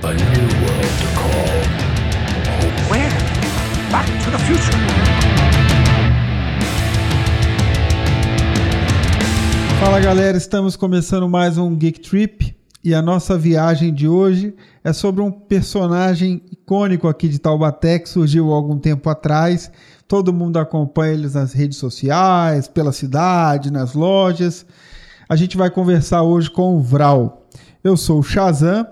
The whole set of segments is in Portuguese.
A new world to call. Where? Back to the future. Fala galera, estamos começando mais um Geek Trip e a nossa viagem de hoje é sobre um personagem icônico aqui de Taubaté que surgiu algum tempo atrás. Todo mundo acompanha eles nas redes sociais, pela cidade, nas lojas. A gente vai conversar hoje com o Vral. Eu sou o Shazam,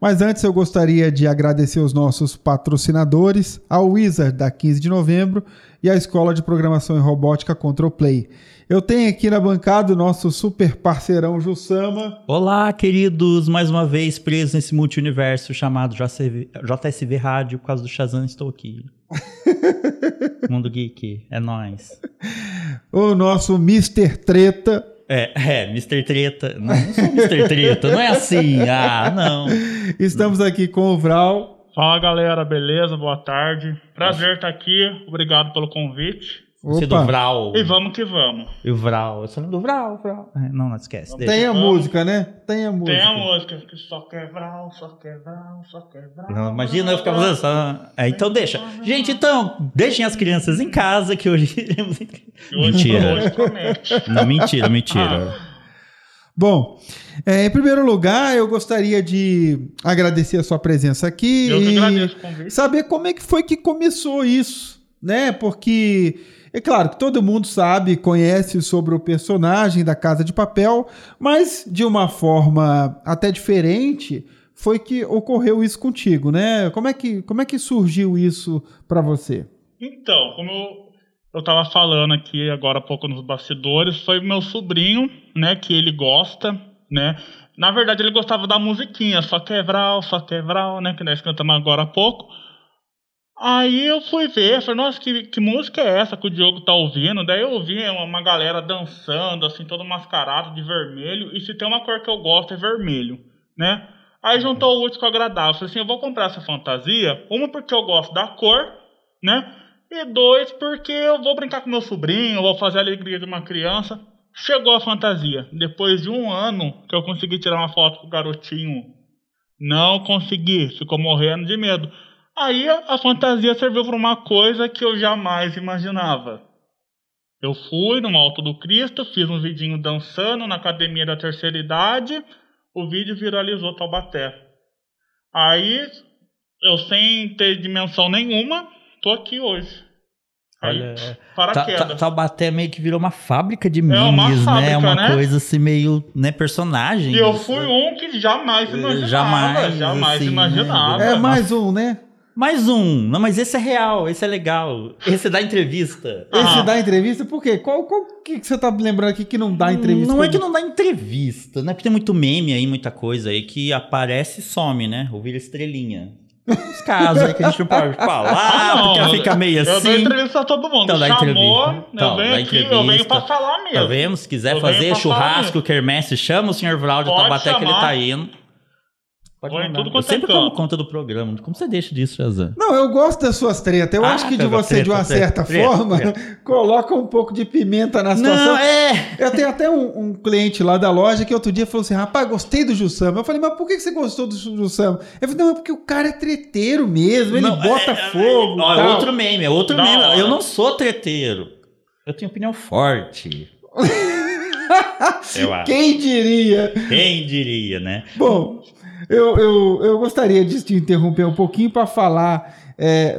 mas antes eu gostaria de agradecer os nossos patrocinadores, a Wizard da 15 de novembro e a Escola de Programação e Robótica Control Play. Eu tenho aqui na bancada o nosso super parceirão Jussama. Olá, queridos, mais uma vez preso nesse multiverso chamado JCV, JSV Rádio, por causa do Shazam estou aqui. Mundo Geek, é nóis. O nosso Mr. Treta. É, é, Mr. Treta. Não, não sou Mr. Treta, não é assim. Ah, não. Estamos aqui com o Vral. Fala galera, beleza? Boa tarde. Prazer estar aqui, obrigado pelo convite. Você é do Vral. E vamos que vamos. E o Vral. Eu sou do Vral, Vral. É, Não, não esquece. deixa. Tem a Vamos. música, né? Tem a música. Tem a música que só quer Vral, só quer Vral, só quer Vral. Não, imagina eu ficar fazendo só. É, então deixa. Gente, então, deixem as crianças em casa que hoje Mentira. Hoje promete. Não, mentira, mentira. Bom, é, em primeiro lugar, eu gostaria de agradecer a sua presença aqui Eu que e agradeço o convite. saber como é que foi que começou isso, né? Porque é claro que todo mundo sabe, conhece sobre o personagem da Casa de Papel, mas de uma forma até diferente foi que ocorreu isso contigo, né? Como é que, como é que surgiu isso pra você? Então, como eu, eu tava falando aqui agora há pouco nos bastidores, foi meu sobrinho, né, que ele gosta, né? Na verdade, ele gostava da musiquinha, só quer Vral, só quer Vral, né, que nós cantamos agora há pouco. Aí eu fui ver, falei, nossa, que, que música é essa que o Diogo tá ouvindo? Daí eu vi uma, uma galera dançando, assim, todo mascarado de vermelho. E se tem uma cor que eu gosto é vermelho, né? Aí juntou o útil com o agradável. Falei assim, eu vou comprar essa fantasia. Uma porque eu gosto da cor, né? E dois porque eu vou brincar com meu sobrinho, vou fazer a alegria de uma criança. Chegou a fantasia. Depois de um ano que eu consegui tirar uma foto com o garotinho, não consegui. Ficou morrendo de medo. Aí a, fantasia serviu para uma coisa que eu jamais imaginava. Eu fui no Alto do Cristo, fiz um vidinho dançando na academia da terceira idade. O vídeo viralizou Taubaté. Aí, eu sem ter dimensão nenhuma, tô aqui hoje. Aí, Olha, paraquedas. Ta- Taubaté meio que virou uma fábrica de É uma memes, né? fábrica, Uma né? coisa assim meio, né, personagem. E eu fui um que jamais Eh, imaginava. jamais, Jamais, assim, imaginava. né? É mais um, né? Mais um. Não, mas esse é real, esse é legal. Esse dá entrevista. Esse Ah. dá entrevista, por quê? Qual, qual que, que você tá lembrando aqui que não dá entrevista? Não é que não dá entrevista, né? Porque tem muito meme aí, muita coisa aí que aparece e some, né? Ou vira estrelinha. Os casos aí que a gente não pode falar, Ah, não, porque ela fica meio Eu dou assim. entrevista a todo mundo. Então, dá Chamou, entrevista. Então, eu venho dá aqui, eu entrevista. venho pra falar mesmo. Tá vendo? Se quiser Eu fazer churrasco, quermesse, chama o senhor Pode Taubaté que ele tá indo. Pode mandar. tudo Eu é sempre tomo conta do programa. Como você deixa disso, Shazam? Não, eu gosto das suas tretas. Eu Ah, acho que de você, treta, de uma treta, certa treta, forma, treta. coloca um pouco de pimenta na situação. Não, é... Eu tenho até um, um cliente lá da loja que outro dia falou assim: rapaz, gostei do Jussama. Eu falei, mas por que você gostou do Jussama? Eu falei, não, é porque o cara é treteiro mesmo, ele Não, bota é- é- fogo. E é tal. outro meme, é outro Da meme. Eu não sou treteiro. Eu tenho opinião forte. Eu acho. Quem diria? Quem diria, né? Bom, eu, eu, eu gostaria de te interromper um pouquinho para falar. É,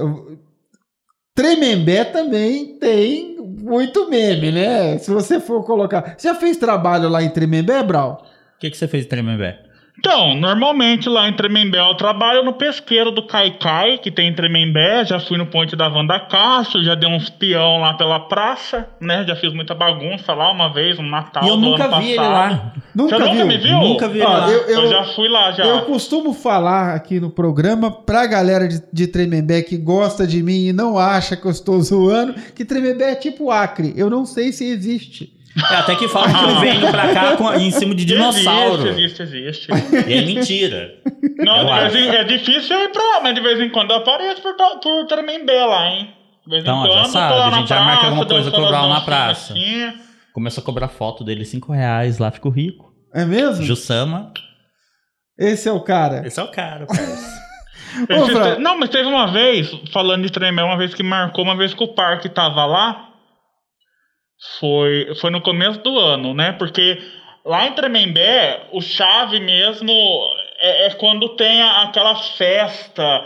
Tremembé também tem muito meme, né? Se você for colocar. Você já fez trabalho lá em Tremembé, Brau? O que, que você fez de Tremembé? Então, normalmente lá em Tremembé eu trabalho no pesqueiro do Caicai, que tem em Tremembé. Já fui no ponte da Wanda Castro, já dei uns peão lá pela praça, né? Já fiz muita bagunça lá uma vez, um Natal E eu nunca vi ele passado. lá. Nunca Você nunca viu? me viu? Nunca vi ele Ó, lá. eu- Eu, já fui lá, já. Eu costumo falar aqui no programa pra galera de, de Tremembé que gosta de mim e não acha que eu estou zoando, que Tremembé é tipo Acre. Eu não sei se existe. É, até que fala que eu venho pra cá com- em cima de dinossauro. Existe, existe, existe. E é mentira. Não, em, é difícil eu ir pra lá, mas de vez em quando eu apareço por, por Tremembé lá, hein? De vez em Então, já quando, tô sabe, lá a gente já marca alguma coisa dançando com o Brown as na praça. assim. Começou a cobrar foto dele 5 reais lá, ficou rico. É mesmo? Jussama. Esse é o cara. Esse é o cara. Ô, te- Não, mas teve uma vez, falando de Tremembé, uma vez que marcou, uma vez que o parque tava lá, foi, foi no começo do ano, né? Porque lá em Tremembé, o chave mesmo é, é quando tem a- aquela festa,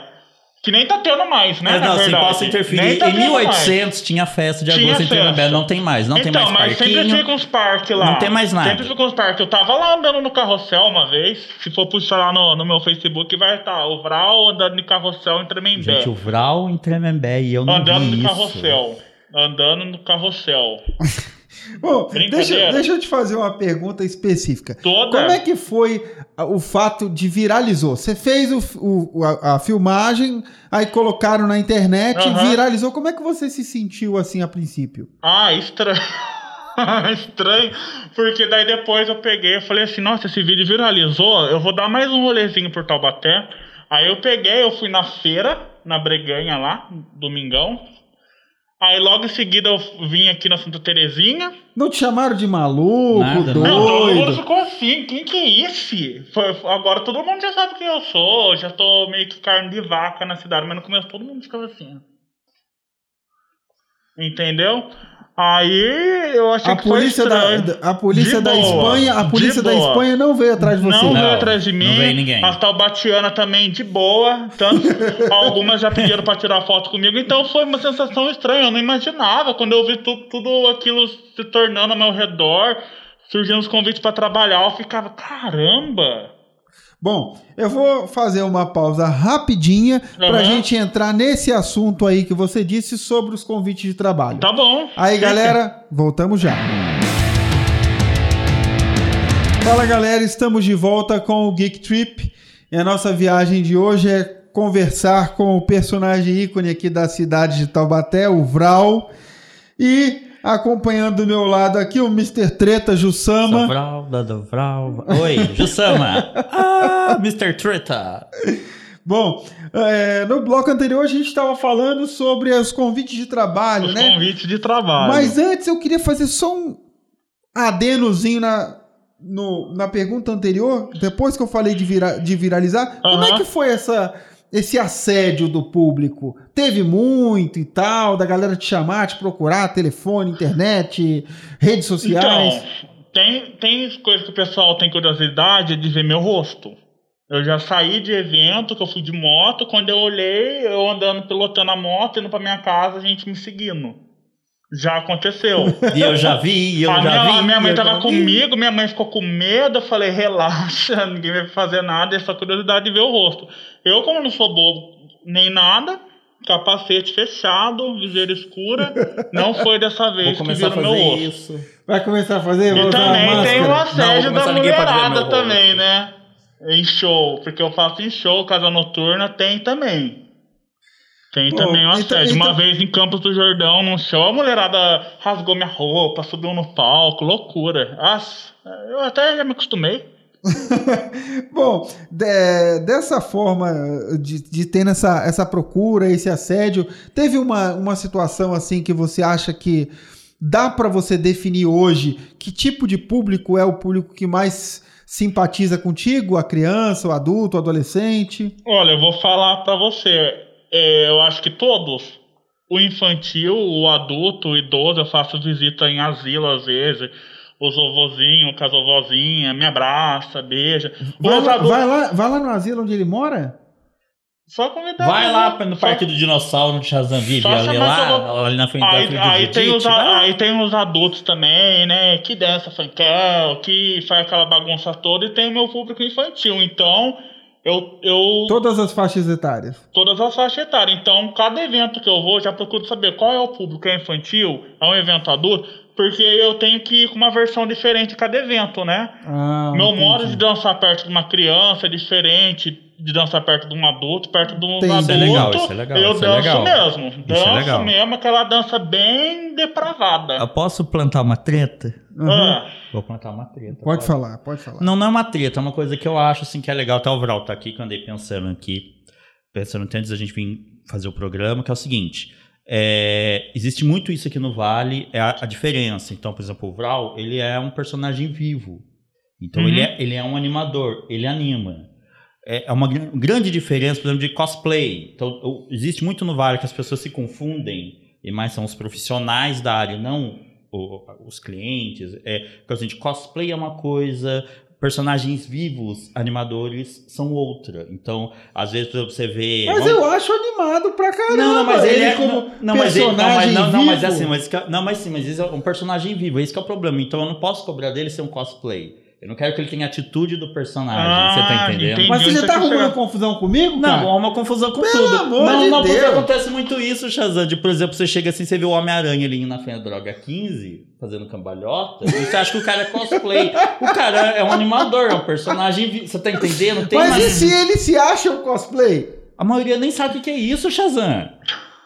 que nem tá tendo mais, né? Mas na não, assim, verdade. posso interferir. Tá em tendo mais. 1800 tinha festa de Tinha agosto em Tremembé. Não tem mais. Não tem então, mais mas sempre parquinho. fica uns parques lá. Não tem mais nada. Sempre fica uns parques. Eu tava lá andando no carrossel uma vez. Se for puxar lá no, no meu Facebook, vai estar o Vral andando de carrossel em Tremembé. Gente, o Vral em Tremembé e eu não andando vi no isso. carrossel. Andando no carrossel. Bom, deixa, deixa eu te fazer uma pergunta específica. Toda. Como é que foi o fato de viralizou? Você fez o, o- a, a filmagem, aí colocaram na internet, Aham. viralizou. Como é que você se sentiu assim a princípio? Ah, estranho. estranho. Porque daí depois eu peguei e falei assim, nossa, esse vídeo viralizou, eu vou dar mais um rolezinho por Taubaté. Aí eu peguei, eu fui na feira, na Breganha lá, domingão. Aí logo em seguida eu vim aqui na Santa Terezinha. Não te chamaram de maluco, Nada, doido? Não, todo mundo ficou assim, quem que é esse? Foi- foi- agora todo mundo já sabe quem eu sou, já tô meio que carne de vaca na cidade, mas no começo todo mundo ficava assim. Entendeu? Aí eu achei A que foi polícia, da, estranho. a polícia De da boa, Espanha, a polícia da boa. Espanha não veio atrás de você. Não, Não, veio atrás de não mim. veio ninguém. As taubatianas também de boa. Tanto algumas já pediram pra tirar foto comigo. Então foi uma sensação estranha. Eu não imaginava. Quando eu vi tu- tudo aquilo se tornando ao meu redor, surgindo os convites pra trabalhar, eu ficava, caramba! Bom, eu vou fazer uma pausa rapidinha pra Aham. gente entrar nesse assunto aí que você disse sobre os convites de trabalho. Tá bom. Aí, galera, voltamos já. Fala, galera, estamos de volta com o Geek Trip. E a nossa viagem de hoje é conversar com o personagem ícone aqui da cidade de Taubaté, o Vral. E acompanhando do meu lado aqui o Mr. Treta Jussama. Vral, Dado Vral. Oi, Jussama. ah, Mr. Treta. Bom, é, no bloco anterior a gente estava falando sobre os convites de trabalho, Os né? convites de trabalho. Mas antes eu queria fazer só um adenozinho na, no- na pergunta anterior, depois que eu falei de, vira- de viralizar. Como é que foi essa, esse assédio do público? Teve muito e tal, da galera te chamar, te procurar, telefone, internet, redes sociais? Então, tem, tem coisas que o pessoal tem curiosidade de ver meu rosto. Eu já saí de evento, que eu fui de moto, quando eu olhei, eu andando, pilotando a moto, indo pra minha casa, a gente me seguindo. Já aconteceu. E eu já vi, eu a, já minha, vi. a minha mãe tava vi. comigo, minha mãe ficou com medo, eu falei, relaxa, ninguém vai fazer nada, é só curiosidade de ver o rosto. Eu, como não sou bobo nem nada, capacete fechado, viseira escura, não foi dessa vez que viram meu rosto. isso. Vai começar a fazer? E também tem o assédio da mulherada rosto. também, né? Em show, porque eu faço em show, casa noturna, tem também. Tem Bom, também o então- assédio. Uma então- vez em Campos do Jordão, num show, a mulherada rasgou minha roupa, subiu no palco, loucura. Nossa, eu até já me acostumei. Bom, de- dessa forma de, de ter essa, essa procura, esse assédio, teve uma, uma situação assim que você acha que dá para você definir hoje que tipo de público é o público que mais simpatiza contigo? A criança, o adulto, o adolescente? Olha, eu vou falar pra você. É, eu acho que todos. O infantil, o adulto, o idoso, eu faço visita em asilo às vezes. Os vovozinhos, com as vovozinhas, me abraça, beija. Vai lá, adultos- vai, lá, vai lá no asilo onde ele mora? Só convidar. Vai lá no Só- Parque do Dinossauro, no Shazam Vive, Só ali lá, todo- ali na frente da Aí, frente aí do tem Judite, os, a- aí tem os adultos também, né? Que dança funkel, que faz aquela bagunça toda, e tem o meu público infantil. Então, eu. eu Todas as faixas etárias. todas as faixas etárias. Então, cada evento que eu vou, já procuro saber qual é o público. É infantil? É um evento adulto? Porque eu tenho que ir com uma versão diferente em cada evento, né? Ah, Meu entendi. modo de dançar perto de uma criança é diferente de dançar perto de um adulto, perto de um Entendi. adulto. Isso é legal, isso é legal, eu isso é danço legal. mesmo. Isso é Danço legal. mesmo, aquela dança bem depravada. Eu posso plantar uma treta? Uhum. Ah, Vou plantar uma treta. Pode falar, pode falar. Não, não é uma treta, é uma coisa que eu acho assim que é legal. Até o Vral tá aqui que eu andei pensando aqui, pensando até antes da gente vir fazer o programa, que é o seguinte. é, existe muito isso aqui no Vale, é a, a diferença. Então, por exemplo, o Vral, ele é um personagem vivo. Então, Uhum. ele, é, ele é um animador, ele anima. é é uma gr- grande diferença, por exemplo, de cosplay. Então, existe muito no Vale que as pessoas se confundem, e mais são os profissionais da área, não os clientes. É, porque, assim, de cosplay é uma coisa, personagens vivos, animadores, são outra. Então, às vezes, você vê. Mas vamos- eu acho animado pra caramba. não, não, mas ele, é como não, não, mas ele, não, mas, personagem não, não, mas é assim, mas, que- não, mas sim, mas isso é um personagem vivo, esse que é o problema. Então eu não posso cobrar dele ser um cosplay. Eu não quero que ele tenha atitude do personagem, você tá Ah, entendendo? entendi. Mas você já você tá arrumando confusão comigo, cara? Não, é uma confusão com Pelo tudo. amor não, de não, porque Deus. acontece muito isso, Shazam. De, por exemplo, você chega assim, você vê o Homem-Aranha ali na Fenda Droga 15, fazendo cambalhota, e você acha que o cara é cosplay. o cara é um animador, é um personagem. Você tá entendendo? Tem Mas mais- e se ele se acha um cosplay? A maioria nem sabe o que é isso, Shazam.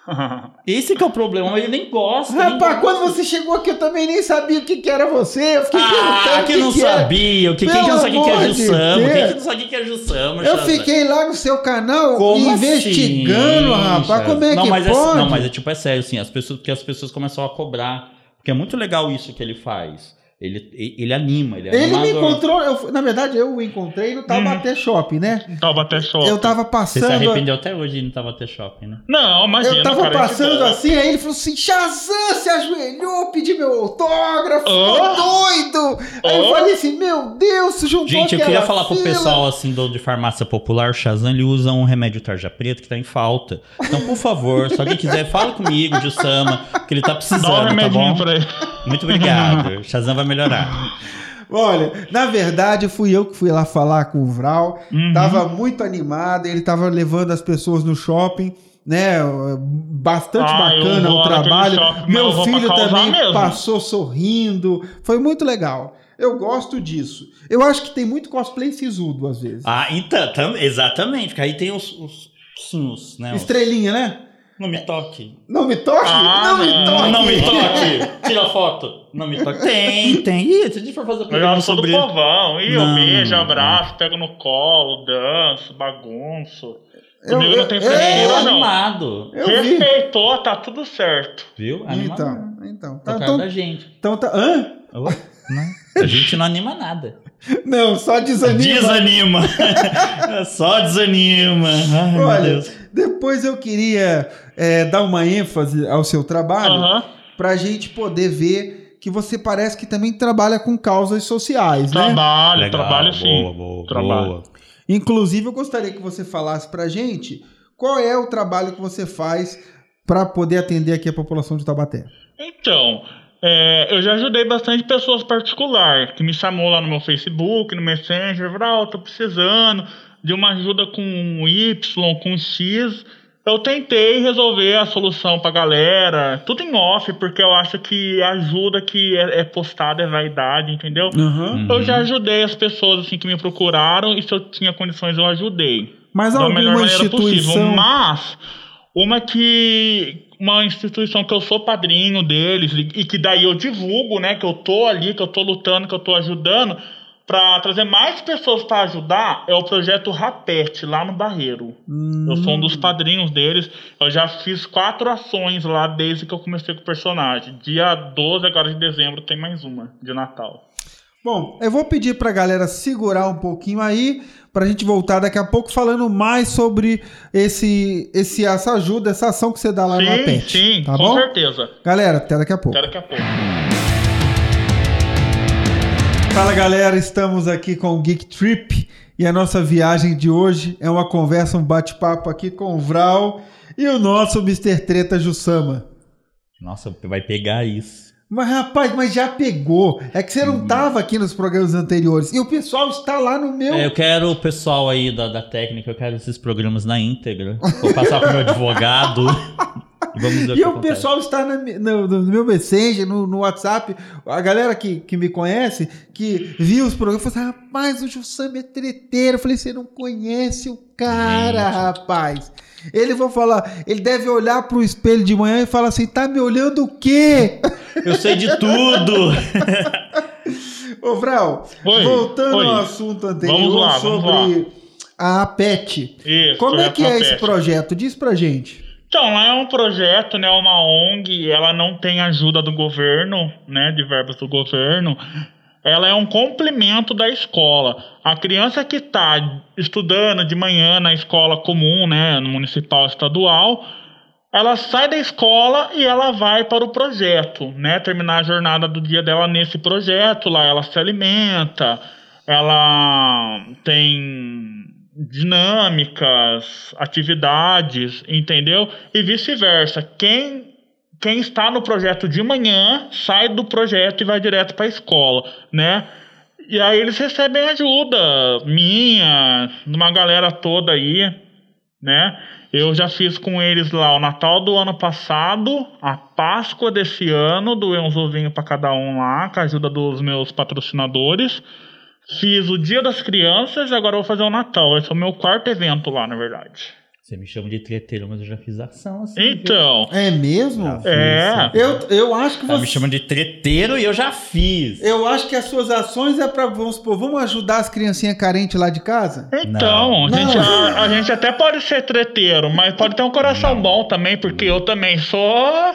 Esse que é o problema, maioria nem gosta. nem Rapaz, gosta. quando você chegou aqui, eu também nem sabia o que, que era você. Eu fiquei Ah, que não que era. sabia. Que, quem que não sabe o que é Jussama? Quem que não sabe o que é Jussama? Eu Shazam? fiquei lá no seu canal Como investigando, assim, rapaz. Como é não, que mas pode? É, não, mas é tipo, é sério, assim, as pessoas, porque as pessoas começam a cobrar. Porque é muito legal isso que ele faz. Ele, ele anima, ele é Ele me encontrou, eu na verdade, eu o encontrei no Taubaté Shopping, né? Taubaté Shopping. Eu tava Você se passando. arrependeu até hoje de não tava ter shopping, né? Não, imagina, Eu tava cara, é de passando boa. assim, aí ele falou assim: Shazam se ajoelhou, pediu meu autógrafo, Oh. doido. Aí eu Oh. falei assim: Meu Deus, se juntou Gente, eu queria falar pro fila. pessoal assim do, de farmácia popular, o Shazam, ele usa um remédio tarja preta que tá em falta. Então, por favor, se alguém quiser, fala comigo, Jussama, que ele tá precisando, Dá um tá remedinho bom? pra ele. Muito obrigado. Shazam vai melhorar. Olha, na verdade, fui eu que fui lá falar com o Vral. Uhum. Tava muito animado, ele tava levando as pessoas no shopping. Né, bastante Ah, bacana o trabalho. shopping, Meu filho também mesmo. passou sorrindo. Foi muito legal. Eu gosto disso. Eu acho que tem muito cosplay sisudo às vezes. Ah, então, tam- exatamente, porque aí tem os, os, sim, os, né, os- Estrelinha, né? Não me toque. Não me toque! Ah, não, me toque! Não me toque. Tira a foto. Não me toque. Tem, tem. Ih, se a gente for fazer Eu sou do sobre... povão. Ih, eu beijo, abraço, pego no colo, danço, bagunço. Eu- Comigo eu- não tem eu- frescura, não. animado. Eu vi. Respeitou, tá tudo certo. Viu? Animado. Então, então. Tá Tá, então, da gente. então tá. Hã? Não. A gente não anima nada. Não, só desanima. Desanima. Só desanima. Ai, meu Olha, Deus. Depois eu queria é, dar uma ênfase ao seu trabalho Aham. pra gente poder ver que você parece que também trabalha com causas sociais, né? Trabalho, Legal, trabalho sim. Boa, boa, Trabalho. boa. Inclusive, eu gostaria que você falasse pra gente qual é o trabalho que você faz para poder atender aqui a população de Taubaté. Então, é, eu já ajudei bastante pessoas particulares, que me chamou lá no meu Facebook, no Messenger, Vral, tô precisando de uma ajuda com Y, com X. Eu tentei resolver a solução pra galera, tudo em off, porque eu acho que a ajuda que é, é postada é vaidade, entendeu? Uhum. Eu já ajudei as pessoas assim que me procuraram e se eu tinha condições eu ajudei Mas da melhor alguma maneira possível. instituição. Mas uma que uma instituição que eu sou padrinho deles e e que daí eu divulgo, né, que eu tô ali, que eu tô lutando, que eu tô ajudando para trazer mais pessoas para ajudar é o projeto Rapete lá no Barreiro. Eu sou um dos Hum. padrinhos deles. Eu já fiz quatro ações lá desde que eu comecei com o personagem. Dia 12 agora de dezembro tem mais uma de Natal. Bom, eu vou pedir pra galera segurar um pouquinho aí, pra gente voltar daqui a pouco falando mais sobre esse, esse, essa ajuda, essa ação que você dá lá no sim, APET. sim, tá com bom? certeza. Galera, até daqui a pouco. Até daqui a pouco. Fala galera, estamos aqui com o Geek Trip e a nossa viagem de hoje é uma conversa, um bate-papo aqui com o Vral e o nosso Mr. Treta Jussama. Nossa, vai pegar isso. Mas rapaz, mas já pegou. É que você não tava aqui nos programas anteriores e o pessoal está lá no meu. É, eu quero o pessoal aí da, da técnica, eu quero esses programas na íntegra. Vou passar pro meu advogado. E vamos ver o E pessoal está na no, no meu Messenger, no, no WhatsApp, a galera que, que me conhece, que viu os programas, falou assim: rapaz, o Jussama é treteiro. Eu falei: você não conhece o cara, Gente. rapaz. Ele vou falar, ele deve olhar pro espelho de manhã e falar assim: tá me olhando o quê? Eu sei de tudo. Ô, Vral, Oi, voltando oi. ao assunto anterior Vamos lá, vamos sobre a PET. Isso, Como é que é esse projeto? Diz pra gente. Então, lá é um projeto, né, uma ONG, ela não tem ajuda do governo, né, de verbas do governo. ela é um complemento da escola. A criança que está estudando de manhã na escola comum, né, no municipal estadual, ela sai da escola e ela vai para o projeto, né, terminar a jornada do dia dela nesse projeto. Lá ela se alimenta, ela tem dinâmicas, atividades, entendeu? E vice-versa. Quem quem está no projeto de manhã sai do projeto e vai direto para a escola, né? E aí eles recebem ajuda minha, de uma galera toda aí, né? Eu já fiz com eles lá o Natal do ano passado, a Páscoa desse ano, doei uns ovinhos para cada um lá, com a ajuda dos meus patrocinadores. Fiz o Dia das Crianças e agora vou fazer o Natal. Esse é o meu quarto evento lá, na verdade. Você me chama de treteiro, mas eu já fiz ação assim. Então, É mesmo? é. Eu, eu acho que Ela você. me chama de treteiro e eu já fiz. Eu acho que as suas ações é pra, vamos supor, vamos ajudar as criancinhas carentes lá de casa? Então, a, Não. gente, Não. a, a gente até pode ser treteiro, mas pode ter um coração bom também, porque eu também sou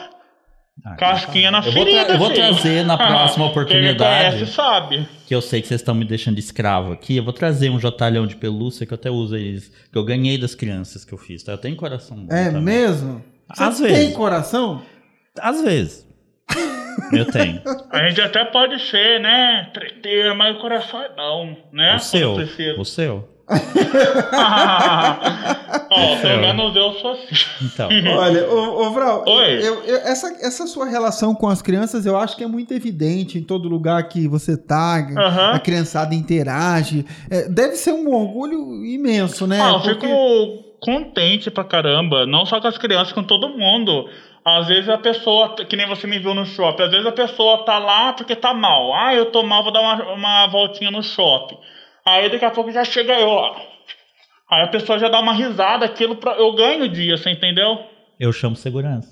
Ah, casquinha na eu vou, tra- eu vou trazer na próxima Quem me oportunidade, conhece sabe. que eu sei que vocês estão me deixando de escravo aqui, eu vou trazer um jotalhão de pelúcia que eu até uso eles, que eu ganhei das crianças que eu fiz, tá? Eu tenho coração bom É também. mesmo? Você Às tem vezes. coração? Às vezes. eu tenho. A gente até pode ser, né, treteiro, mas o coração é não, né? O seu. O seu. Ó, O pelo menos eu sou assim. Então. Olha, ô, ô Vral, Oi. eu- eu- essa, essa sua relação com as crianças eu acho que é muito evidente em todo lugar que você tá, a criançada interage. É, deve ser um orgulho imenso, né? Ah, eu Porque- fico contente pra caramba, não só com as crianças, com todo mundo. Às vezes a pessoa, que nem você me viu no shopping, às vezes a pessoa tá lá porque tá mal. Ah, eu tô mal, vou dar uma, uma voltinha no shopping. Aí daqui a pouco já chega eu lá. Aí a pessoa já dá uma risada, aquilo pra, eu ganho o dia, você entendeu? Eu chamo segurança.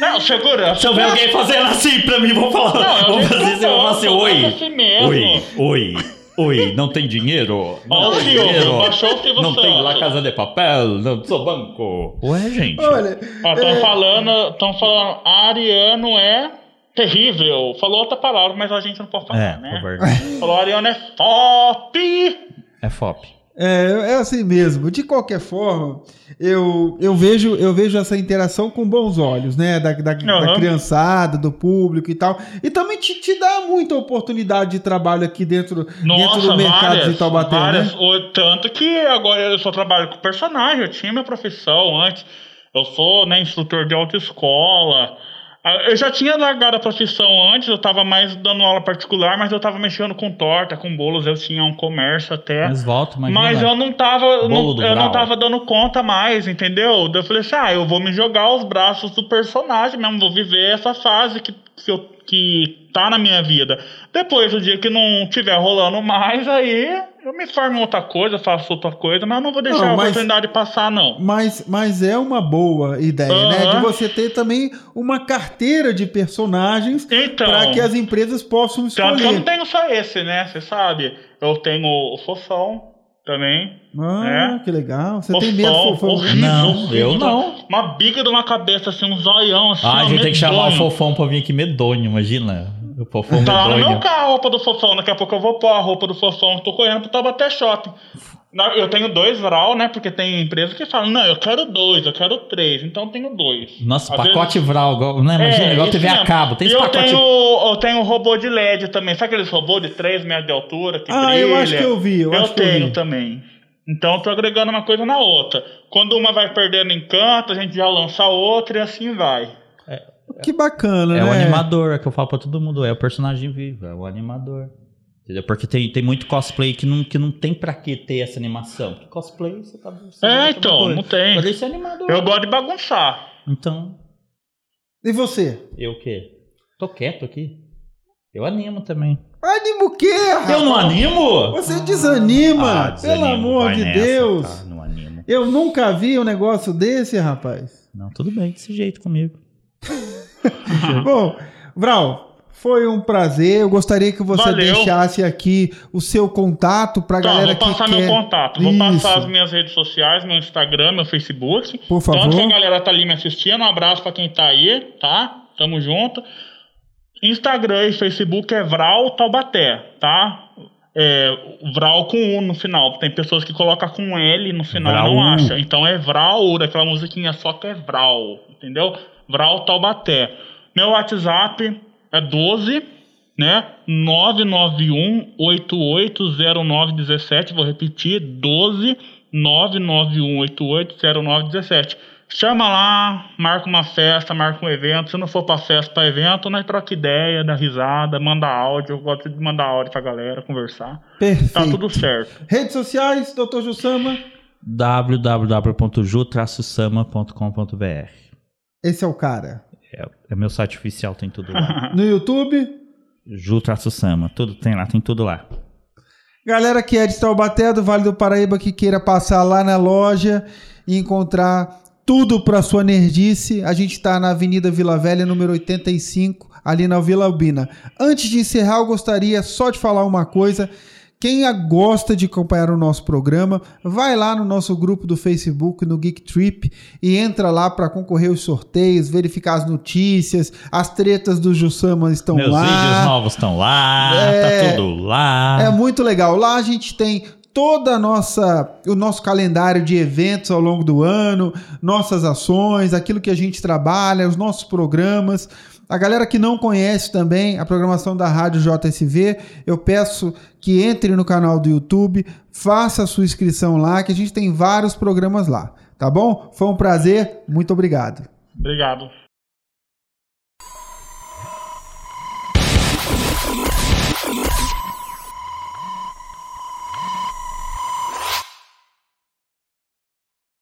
Não, segurança. Se eu ver alguém fazendo assim pra mim, vou falar. Não, eu vou fazer isso, eu vou falar assim, oi. assim. Oi, oi, oi, não tem dinheiro? Não Ó, o tem dinheiro. baixou o Silvio Não tem. La Casa de Papel, não sou banco. Ué, gente. Olha, Estão É. falando, estão falando, Ariano é terrível. Falou outra palavra, mas a gente não pode falar, É, né? Falou Ariano é top. É FOP. É, é assim mesmo. De qualquer forma, eu, eu, vejo, eu vejo essa interação com bons olhos, né? Da, da, da Aham. criançada, do público e tal. E também te, te dá muita oportunidade de trabalho aqui dentro, dentro Nossa, do mercado várias, de Taubaté, várias. né? O- Tanto que agora eu só trabalho com personagem, eu tinha minha profissão antes. Eu sou né, instrutor de autoescola. Ah, Eu já tinha largado a profissão antes, eu tava mais dando aula particular, mas eu tava mexendo com torta, com bolos, eu tinha um comércio até. Mas volta, imagina. Mas eu não tava, não, eu não tava dando conta mais, entendeu? Daí eu falei assim, ah, eu vou me jogar aos braços do personagem mesmo, vou viver essa fase que, que, eu, que tá na minha vida. Depois, o dia que não tiver rolando mais, aí eu me formo em outra coisa, faço outra coisa, mas não vou deixar Não, a mas- oportunidade passar, não. Mas, mas é uma boa ideia, né? Aham. De você ter também uma carteira de personagens Então, para que as empresas possam tanto que eu não escolher. tenho só esse, né? Você sabe. Eu tenho o Fofão também. Ah, É. que legal. Você tem medo, fofão? horrível, Não, horrível. eu não. Uma biga de uma cabeça, assim, um zoião, assim. Ah, a gente tem que chamar o medonho. fofão pra vir aqui medonho, imagina. O fofão Tá lá no medonho. meu carro a roupa do fofão. Daqui a pouco eu vou pôr a roupa do fofão. Tô correndo pro Taubaté Shopping. Eu tenho dois Vral, né? Porque tem empresa que fala, não, eu quero dois, eu quero três. Então eu tenho dois. Nossa, Às pacote vezes- Vral, né? Imagina, É, igual TV a mesmo. cabo. Tem e esse eu pacote. tenho, eu tenho robô de LED também. Sabe aqueles robôs de 3 metros de altura que Ah, brilha? eu acho que eu vi, eu acho que eu tenho vi. também. Então eu tô agregando uma coisa na outra. Quando uma vai perdendo encanto, a gente já lança a outra e assim vai. Que bacana, É né? o animador, é que eu falo pra todo mundo, é o personagem vivo, é o animador. Entendeu? Porque tem, tem muito cosplay que não, que não tem pra que ter essa animação. Porque cosplay você tá. Você É, uma então, não tem. Mas é animador. Eu gosto de bagunçar. Então, E você? eu o quê? Tô quieto aqui. Eu animo também. Anima o quê, rapaz? Eu não animo? Você desanima, Ah, desanimo, pelo amor vai de nessa, Deus. tá? Não animo. Eu nunca vi um negócio desse, rapaz. Não, tudo bem, desse jeito comigo. Bom, Vral, foi um prazer. Eu gostaria que você Valeu. deixasse aqui o seu contato pra Tá, galera vou passar que meu quer. contato. Vou Isso. passar as minhas redes sociais, meu Instagram, meu Facebook. Por favor. Tanto que a galera tá ali me assistindo. Um abraço pra quem tá aí, tá? Tamo junto. Instagram e Facebook é Vral Taubaté, tá? É, Vral com U no final. Tem pessoas que colocam com L no final e não Vral. acha. Então é Vral, daquela musiquinha só que é Vral, entendeu? Vral Taubaté. Meu WhatsApp é 12, né? 991 880917. Vou repetir: 12 991 880917. Chama lá, marca uma festa, marca um evento. Se não for pra festa, pra evento, nós troca ideia, dá risada, manda áudio. Eu gosto de mandar áudio pra galera, conversar. Perfeito. Tá tudo certo. Redes sociais, Dr. Jussama. www.ju-sama.com.br Esse é o cara. É, é meu site oficial, tem tudo lá. No YouTube, Ju-sama, tudo tem lá, tem tudo lá. Galera que é de Taubaté, do Vale do Paraíba, que queira passar lá na loja e encontrar tudo para sua nerdice, a gente está na Avenida Vila Velha, número 85, ali na Vila Albina. Antes de encerrar, eu gostaria só de falar uma coisa. Quem gosta de acompanhar o nosso programa, vai lá no nosso grupo do Facebook, no Geek Trip, e entra lá para concorrer aos sorteios, verificar as notícias, as tretas do Jussama estão Meus lá. vídeos novos estão lá, É. tá tudo lá. É muito legal. Lá a gente tem toda a nossa o nosso calendário de eventos ao longo do ano, nossas ações, aquilo que a gente trabalha, os nossos programas. A galera que não conhece também a programação da Rádio JSV, eu peço que entre no canal do YouTube, faça a sua inscrição lá, que a gente tem vários programas lá, tá bom? Foi um prazer, muito obrigado. Obrigado.